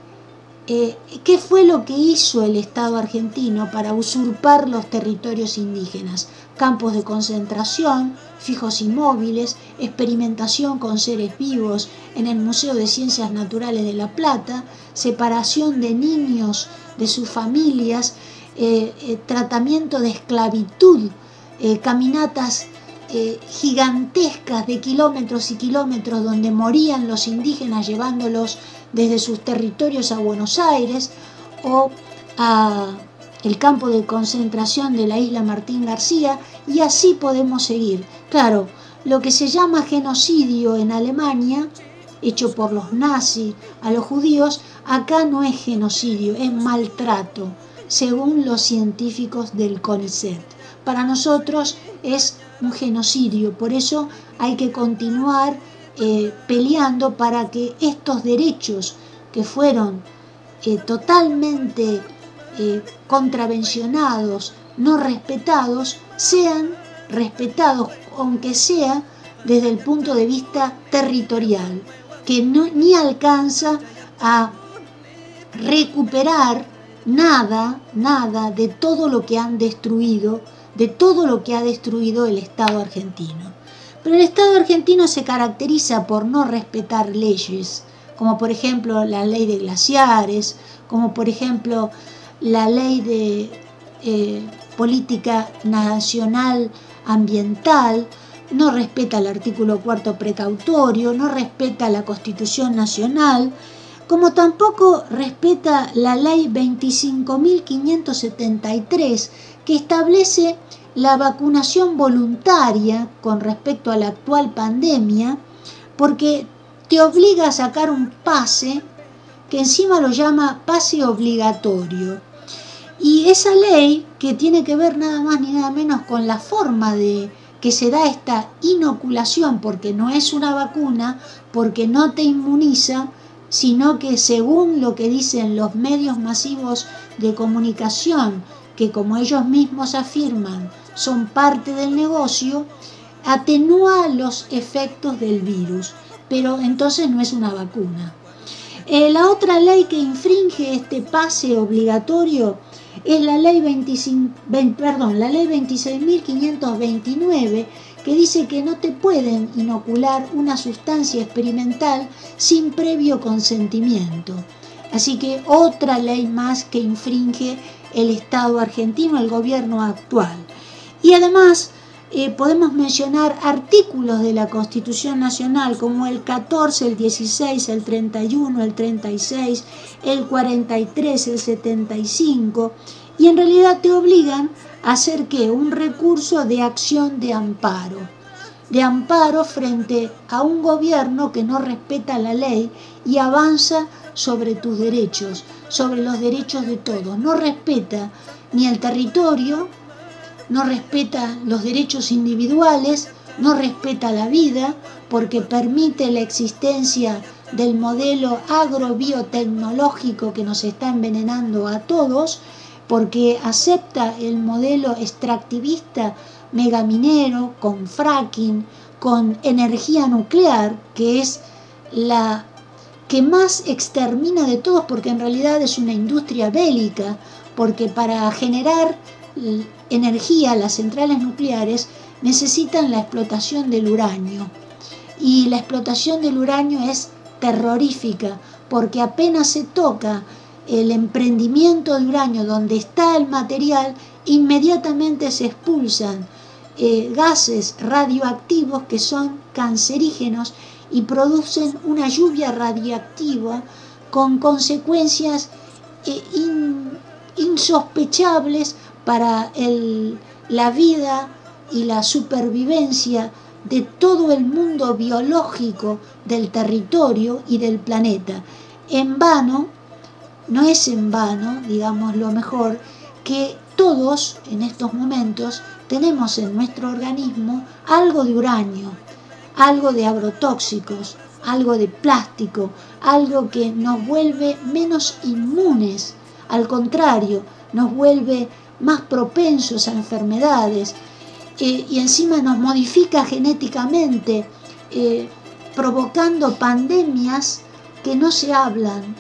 eh, ¿Qué fue lo que hizo el Estado argentino para usurpar los territorios indígenas? Campos de concentración, fijos inmóviles, experimentación con seres vivos en el Museo de Ciencias Naturales de La Plata, separación de niños de sus familias, eh, eh, tratamiento de esclavitud, caminatas gigantescas de kilómetros y kilómetros donde morían los indígenas llevándolos desde sus territorios a Buenos Aires o a el campo de concentración de la isla Martín García y así podemos seguir. Claro, lo que se llama genocidio en Alemania, hecho por los nazis a los judíos, acá no es genocidio, es maltrato, según los científicos del CONICET. Para nosotros es un genocidio, por eso hay que continuar eh, peleando para que estos derechos que fueron eh, totalmente eh, contravencionados, no respetados, sean respetados, aunque sea desde el punto de vista territorial, que no, ni alcanza a recuperar nada, nada de todo lo que han destruido, de todo lo que ha destruido el Estado argentino. Pero el Estado argentino se caracteriza por no respetar leyes, como por ejemplo la ley de glaciares, como por ejemplo la ley de eh, política nacional ambiental, no respeta el artículo cuarto precautorio, no respeta la Constitución Nacional, como tampoco respeta la ley 25.573 que establece la vacunación voluntaria con respecto a la actual pandemia, porque te obliga a sacar un pase que encima lo llama pase obligatorio. Y esa ley, que tiene que ver nada más ni nada menos con la forma de que se da esta inoculación, porque no es una vacuna, porque no te inmuniza, sino que según lo que dicen los medios masivos de comunicación, que como ellos mismos afirman, son parte del negocio, atenúa los efectos del virus, pero entonces no es una vacuna. Eh, la otra ley que infringe este pase obligatorio es la ley, 25, perdón, la ley 26.529 que dice que no te pueden inocular una sustancia experimental sin previo consentimiento. Así que otra ley más que infringe el Estado argentino, el gobierno actual. Y además eh, podemos mencionar artículos de la Constitución Nacional como el 14, el 16, el 31, el 36, el 43, el 75 y en realidad te obligan a hacer que un recurso de acción de amparo, de amparo frente a un gobierno que no respeta la ley y avanza sobre tus derechos, sobre los derechos de todos, no respeta ni el territorio, no respeta los derechos individuales, no respeta la vida porque permite la existencia del modelo agrobiotecnológico que nos está envenenando a todos, porque acepta el modelo extractivista megaminero con fracking, con energía nuclear, que es la que más extermina de todos porque en realidad es una industria bélica, porque para generar energía las centrales nucleares necesitan la explotación del uranio. Y la explotación del uranio es terrorífica porque apenas se toca el emprendimiento de uranio donde está el material, inmediatamente se expulsan eh, gases radioactivos que son cancerígenos y producen una lluvia radiactiva con consecuencias eh, insospechables para la vida y la supervivencia de todo el mundo biológico del territorio y del planeta. En vano, no es en vano, digamos lo mejor, que todos en estos momentos tenemos en nuestro organismo algo de uranio, algo de agrotóxicos, algo de plástico, algo que nos vuelve menos inmunes, al contrario, nos vuelve más propensos a enfermedades, y encima nos modifica genéticamente, eh, provocando pandemias que no se hablan,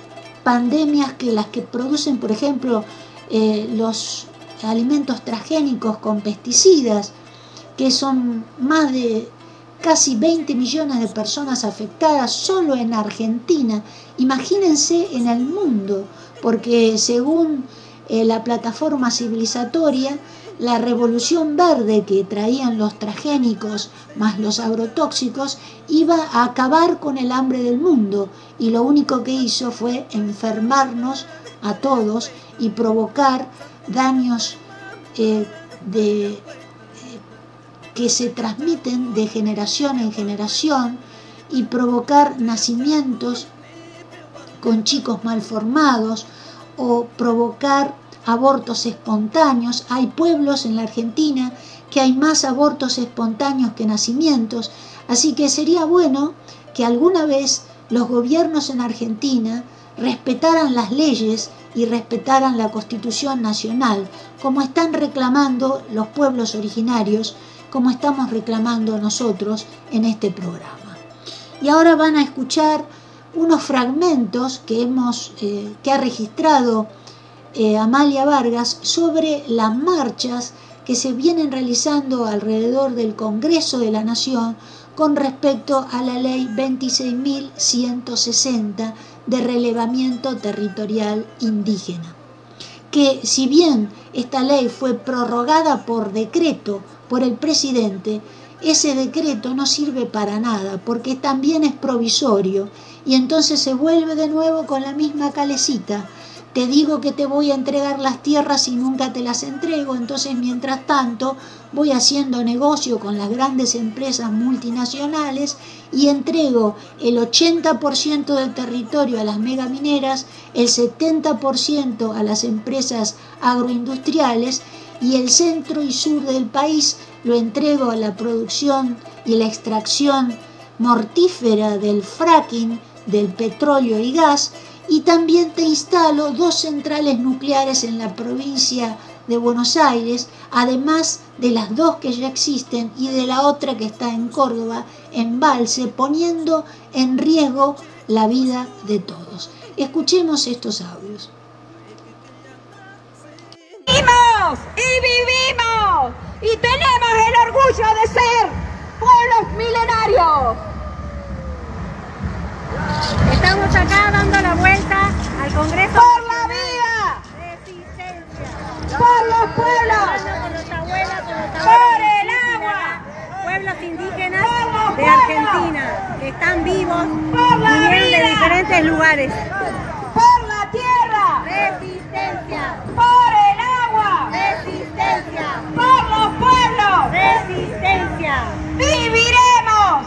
pandemias que las que producen, por ejemplo, eh, los alimentos transgénicos con pesticidas, que son más de casi 20 millones de personas afectadas solo en Argentina. Imagínense en el mundo, porque según eh, la plataforma civilizatoria, la revolución verde que traían los transgénicos más los agrotóxicos iba a acabar con el hambre del mundo y lo único que hizo fue enfermarnos a todos y provocar daños eh, eh, que se transmiten de generación en generación y provocar nacimientos con chicos malformados o provocar abortos espontáneos. Hay pueblos en la Argentina que hay más abortos espontáneos que nacimientos, así que sería bueno que alguna vez los gobiernos en Argentina respetaran las leyes y respetaran la Constitución Nacional, como están reclamando los pueblos originarios, como estamos reclamando nosotros en este programa. Y ahora van a escuchar unos fragmentos que hemos eh, que ha registrado eh, Amalia Vargas sobre las marchas que se vienen realizando alrededor del Congreso de la Nación con respecto a la ley 26.160 de relevamiento territorial indígena. Que si bien esta ley fue prorrogada por decreto por el presidente, ese decreto no sirve para nada porque también es provisorio y entonces se vuelve de nuevo con la misma calecita. Te digo que te voy a entregar las tierras y nunca te las entrego, entonces mientras tanto voy haciendo negocio con las grandes empresas multinacionales y entrego el 80% del territorio a las megamineras, el 70% a las empresas agroindustriales y el centro y sur del país lo entrego a la producción y la extracción mortífera del fracking, del petróleo y gas, y también te instalo dos centrales nucleares en la provincia de Buenos Aires, además de las dos que ya existen y de la otra que está en Córdoba, en Balse, poniendo en riesgo la vida de todos. Escuchemos estos audios. Vivimos y vivimos y tenemos el orgullo de ser pueblos milenarios. Estamos acá dando la vuelta al Congreso. ¡Por la vida! ¡Resistencia! ¡Por los pueblos! ¡Por el agua! Pueblos indígenas de Argentina que están vivos y vienen de diferentes lugares. ¡Por la tierra! ¡Resistencia! ¡Por el agua! viviremos.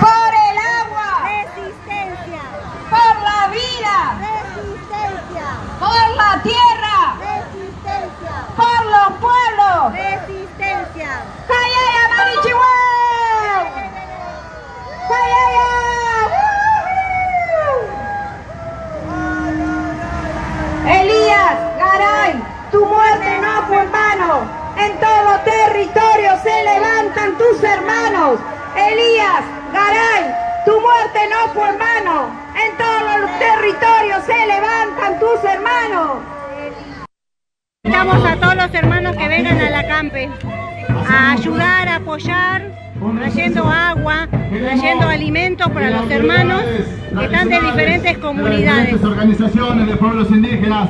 Por el agua. Resistencia. Por la vida. Resistencia. Por la tierra. Resistencia. Por los pueblos. Resistencia. ¡Callaya, Marichihuel! ¡Callaya! Elías, Garay, tu muerte no fue en vano. En todo territorio se levantan tus hermanos. Elías, Garay, tu muerte no fue en vano. En todos los territorios se levantan tus hermanos. Invitamos a todos los hermanos que vengan a la campe a ayudar, a apoyar, trayendo agua, trayendo alimentos para los hermanos que están de diferentes comunidades. organizaciones de pueblos indígenas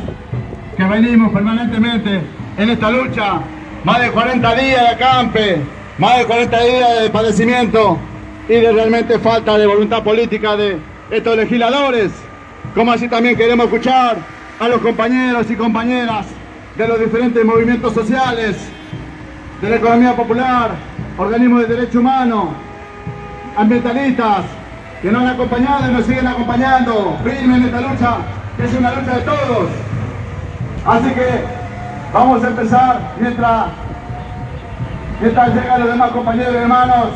que venimos permanentemente en esta lucha. Más de 40 días de acampe, más de 40 días de padecimiento y de realmente falta de voluntad política de estos legisladores. Como así también queremos escuchar a los compañeros y compañeras de los diferentes movimientos sociales, de la economía popular, organismos de derecho humano, ambientalistas, que nos han acompañado y nos siguen acompañando firme en esta lucha, que es una lucha de todos. Así que vamos a empezar mientras, mientras llegan los demás compañeros y hermanos.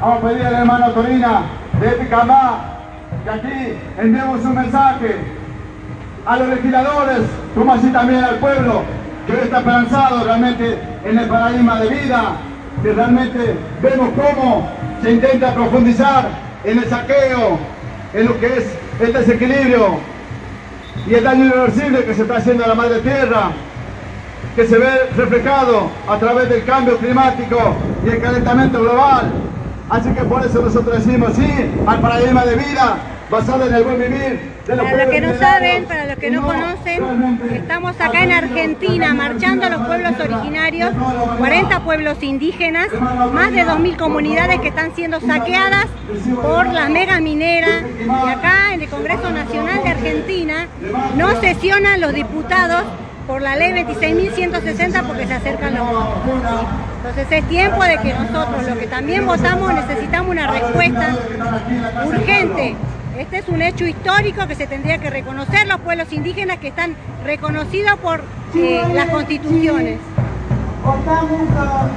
Vamos a pedir al hermano Torina de Epicamá que aquí enviemos un mensaje a los legisladores, como así también al pueblo, que hoy está esperanzado realmente en el paradigma de vida, que realmente vemos cómo se intenta profundizar en el saqueo, en lo que es el desequilibrio y el daño irreversible que se está haciendo a la madre tierra, que se ve reflejado a través del cambio climático y el calentamiento global. Así que por eso nosotros decimos sí al paradigma de vida basado en el buen vivir Para los que no saben, para los que no conocen, estamos acá en Argentina marchando a los pueblos originarios, 40 pueblos indígenas, más de 2.000 comunidades que están siendo saqueadas por las mega mineras. Y acá en el Congreso Nacional de Argentina no sesionan los diputados por la ley 26.160 porque se acercan los votos. Entonces es tiempo de que nosotros, los que también votamos, necesitamos una respuesta urgente. Este es un hecho histórico que se tendría que reconocer. Los pueblos indígenas que están reconocidos por eh, las constituciones. Otamuka,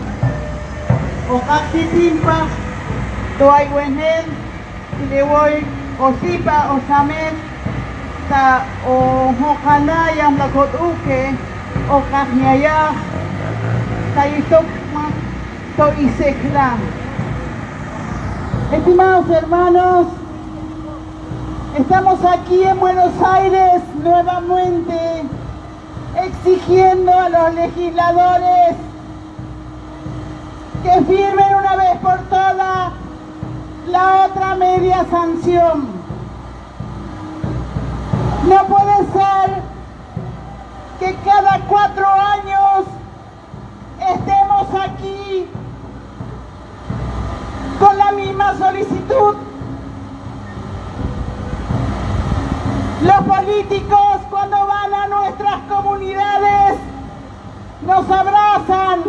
Okaxitimpa, estamos aquí en Buenos Aires nuevamente exigiendo a los legisladores que firmen una vez por todas la otra media sanción. No puede ser que cada cuatro años estemos aquí con la misma solicitud. Los políticos cuando van a nuestras comunidades nos abrazan,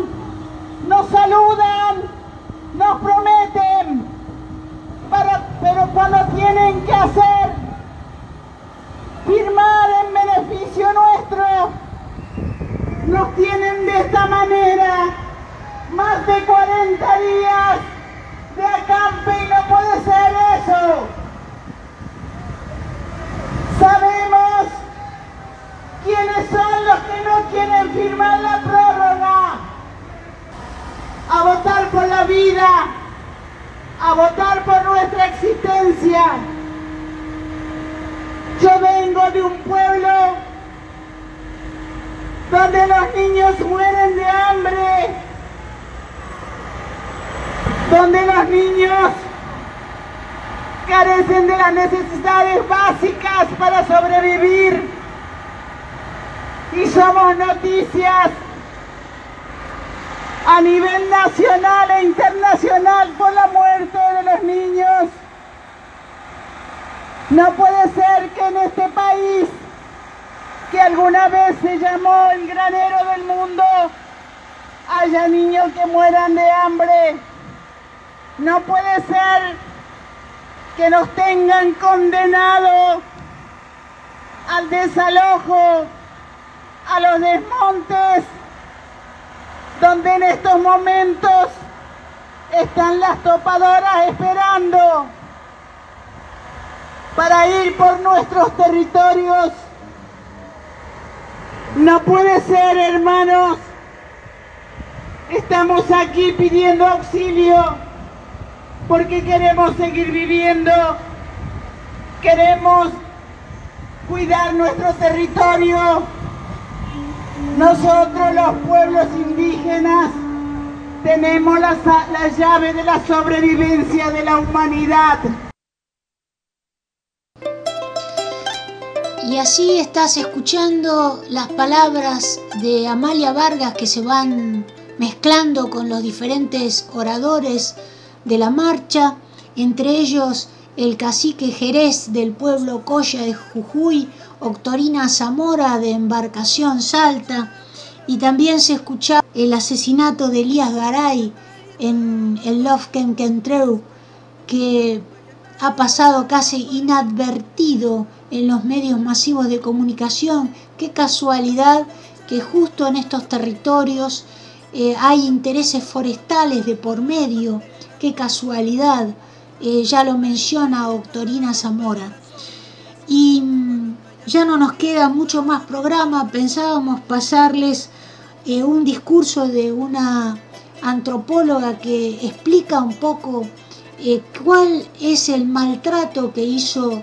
nos saludan, nos prometen, pero cuando tienen que hacer, firmar en beneficio nuestro, nos tienen de esta manera más de 40 días de acampe y no puede ser eso. Sabemos quiénes son los que no quieren firmar la prórroga. A votar por la vida, a votar por nuestra existencia. Yo vengo de un pueblo donde los niños mueren de hambre, donde los niños carecen de las necesidades básicas para sobrevivir. Y somos noticias a nivel nacional e internacional por la muerte de los niños. No puede ser que en este país que alguna vez se llamó el granero del mundo, haya niños que mueran de hambre. No puede ser que nos tengan condenados al desalojo, a los desmontes, donde en estos momentos están las topadoras esperando para ir por nuestros territorios. No puede ser, hermanos. Estamos aquí pidiendo auxilio porque queremos seguir viviendo. Queremos cuidar nuestro territorio. Nosotros los pueblos indígenas tenemos la, la llave de la sobrevivencia de la humanidad. Y así estás escuchando las palabras de Amalia Vargas que se van mezclando con los diferentes oradores de la marcha, entre ellos el cacique Jerez del pueblo Coya de Jujuy, Octorina Zamora de Embarcación Salta, y también se escuchaba el asesinato de Elías Garay en el Lofken Kentreu, que ha pasado casi inadvertido en los medios masivos de comunicación. Qué casualidad que justo en estos territorios eh, hay intereses forestales de por medio. Qué casualidad. Eh, ya lo menciona Octorina Zamora. Y mm, ya no nos queda mucho más programa. Pensábamos pasarles eh, un discurso de una antropóloga que explica un poco cuál es el maltrato que hizo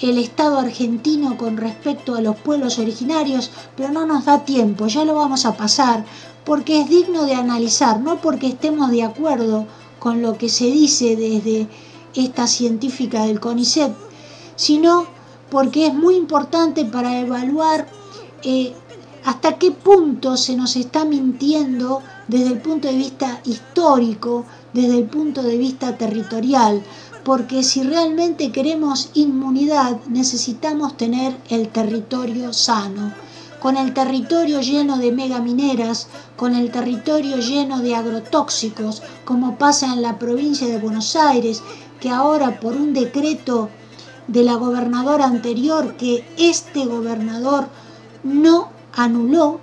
el Estado argentino con respecto a los pueblos originarios, pero no nos da tiempo, ya lo vamos a pasar, porque es digno de analizar, no porque estemos de acuerdo con lo que se dice desde esta científica del CONICET, sino porque es muy importante para evaluar eh, hasta qué punto se nos está mintiendo desde el punto de vista histórico, desde el punto de vista territorial, porque si realmente queremos inmunidad necesitamos tener el territorio sano, con el territorio lleno de megamineras, con el territorio lleno de agrotóxicos, como pasa en la provincia de Buenos Aires, que ahora por un decreto de la gobernadora anterior que este gobernador no anuló,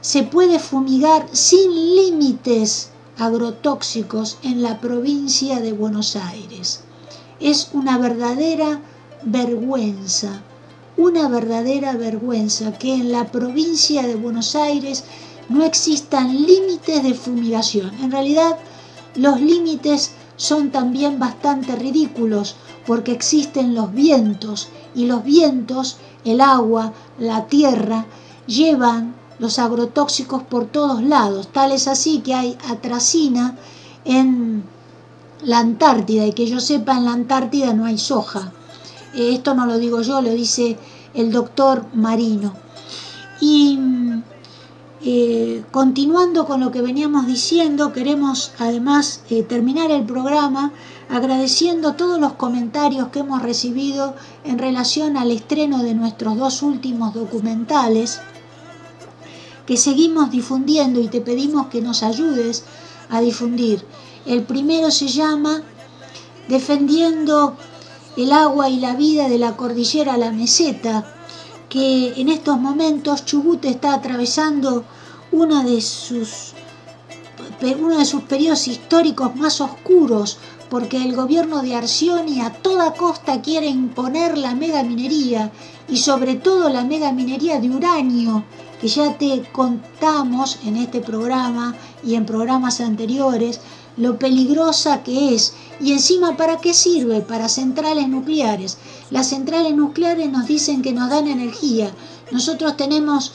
se puede fumigar sin límites agrotóxicos en la provincia de Buenos Aires es una verdadera vergüenza, una verdadera vergüenza que en la provincia de Buenos Aires no existan límites de fumigación. En realidad, los límites son también bastante ridículos porque existen los vientos y los vientos, el agua, la tierra, llevan los agrotóxicos por todos lados. Tal es así que hay atracina en la Antártida y que yo sepa en la Antártida no hay soja. Eh, esto no lo digo yo, lo dice el doctor Marino. Y eh, continuando con lo que veníamos diciendo, queremos además eh, terminar el programa agradeciendo todos los comentarios que hemos recibido en relación al estreno de nuestros dos últimos documentales que seguimos difundiendo y te pedimos que nos ayudes a difundir. El primero se llama Defendiendo el agua y la vida de la cordillera la meseta, que en estos momentos Chubut está atravesando una de sus, uno de sus periodos históricos más oscuros, porque el gobierno de Arcioni a toda costa quiere imponer la mega minería y sobre todo la mega minería de uranio, que ya te contamos en este programa y en programas anteriores, lo peligrosa que es y encima para qué sirve, para centrales nucleares. Las centrales nucleares nos dicen que nos dan energía. Nosotros tenemos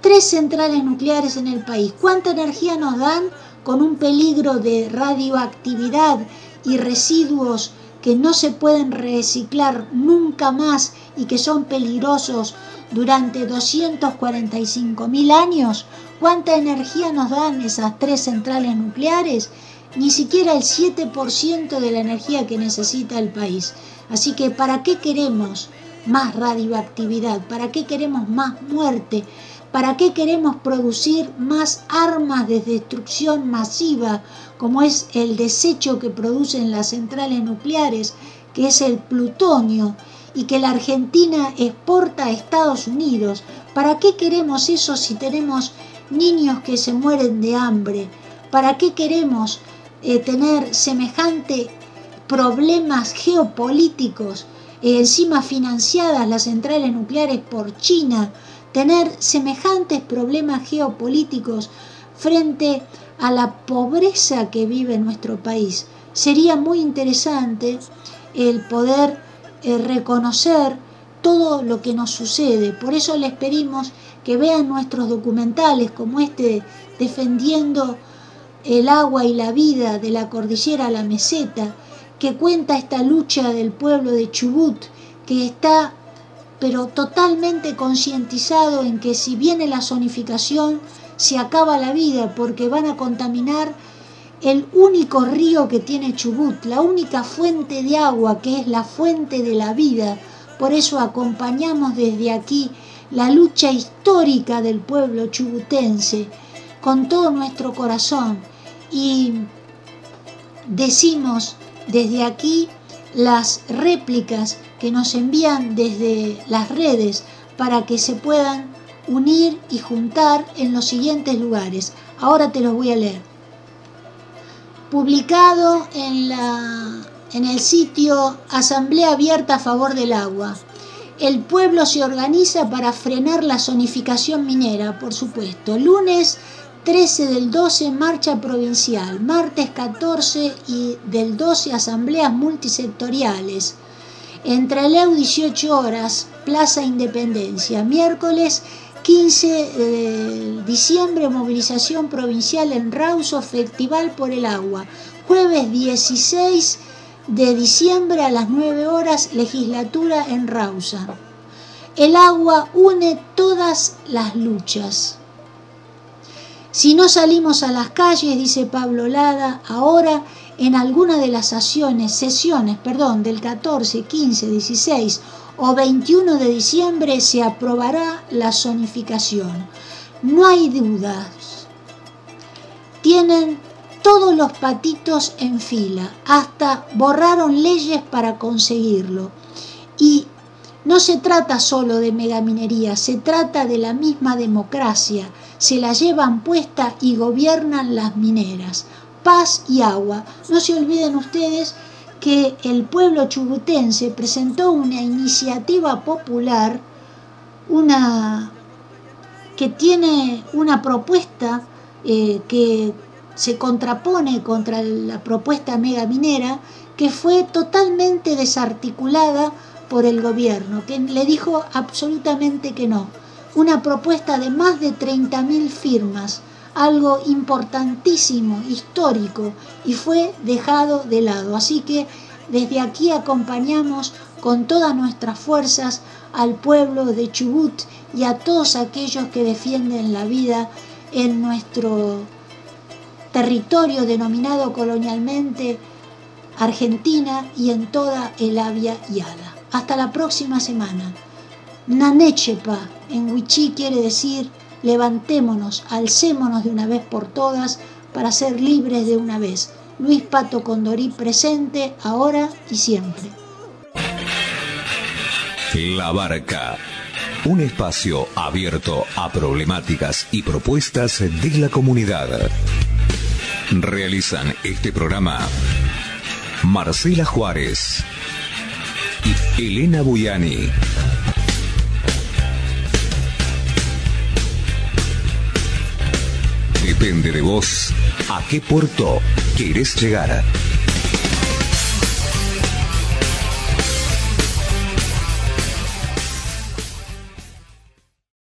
tres centrales nucleares en el país. ¿Cuánta energía nos dan con un peligro de radioactividad y residuos que no se pueden reciclar nunca más y que son peligrosos durante 245 mil años? ¿Cuánta energía nos dan esas tres centrales nucleares? ni siquiera el 7% de la energía que necesita el país. Así que, ¿para qué queremos más radioactividad? ¿Para qué queremos más muerte? ¿Para qué queremos producir más armas de destrucción masiva, como es el desecho que producen las centrales nucleares, que es el plutonio, y que la Argentina exporta a Estados Unidos? ¿Para qué queremos eso si tenemos niños que se mueren de hambre? ¿Para qué queremos eh, tener semejante problemas geopolíticos, eh, encima financiadas las centrales nucleares por China, tener semejantes problemas geopolíticos frente a la pobreza que vive nuestro país. Sería muy interesante el poder eh, reconocer todo lo que nos sucede. Por eso les pedimos que vean nuestros documentales como este defendiendo el agua y la vida de la cordillera a la meseta, que cuenta esta lucha del pueblo de Chubut, que está pero totalmente concientizado en que si viene la zonificación, se acaba la vida porque van a contaminar el único río que tiene Chubut, la única fuente de agua que es la fuente de la vida. Por eso acompañamos desde aquí la lucha histórica del pueblo chubutense con todo nuestro corazón y decimos desde aquí las réplicas que nos envían desde las redes para que se puedan unir y juntar en los siguientes lugares. Ahora te los voy a leer. Publicado en, la, en el sitio Asamblea Abierta a Favor del Agua. El pueblo se organiza para frenar la zonificación minera, por supuesto. Lunes 13 del 12 marcha provincial, martes 14 y del 12 asambleas multisectoriales. Entre Leu 18 horas, Plaza Independencia, miércoles 15 de diciembre movilización provincial en Rauso, Festival por el Agua. Jueves 16 de diciembre a las 9 horas, legislatura en Rausa. El agua une todas las luchas. Si no salimos a las calles, dice Pablo Lada, ahora en alguna de las sesiones, sesiones perdón, del 14, 15, 16 o 21 de diciembre se aprobará la zonificación. No hay dudas. Tienen todos los patitos en fila, hasta borraron leyes para conseguirlo. Y no se trata solo de megaminería, se trata de la misma democracia se la llevan puesta y gobiernan las mineras. Paz y agua. No se olviden ustedes que el pueblo chubutense presentó una iniciativa popular, una que tiene una propuesta eh, que se contrapone contra la propuesta mega minera, que fue totalmente desarticulada por el gobierno, que le dijo absolutamente que no. Una propuesta de más de 30.000 firmas, algo importantísimo, histórico, y fue dejado de lado. Así que desde aquí acompañamos con todas nuestras fuerzas al pueblo de Chubut y a todos aquellos que defienden la vida en nuestro territorio denominado colonialmente Argentina y en toda el Avia Yala. Hasta la próxima semana. Nanechepa en Huichí quiere decir levantémonos, alcémonos de una vez por todas para ser libres de una vez. Luis Pato Condorí presente, ahora y siempre. La Barca. Un espacio abierto a problemáticas y propuestas de la comunidad. Realizan este programa Marcela Juárez y Elena Buyani. Depende de vos a qué puerto quieres llegar.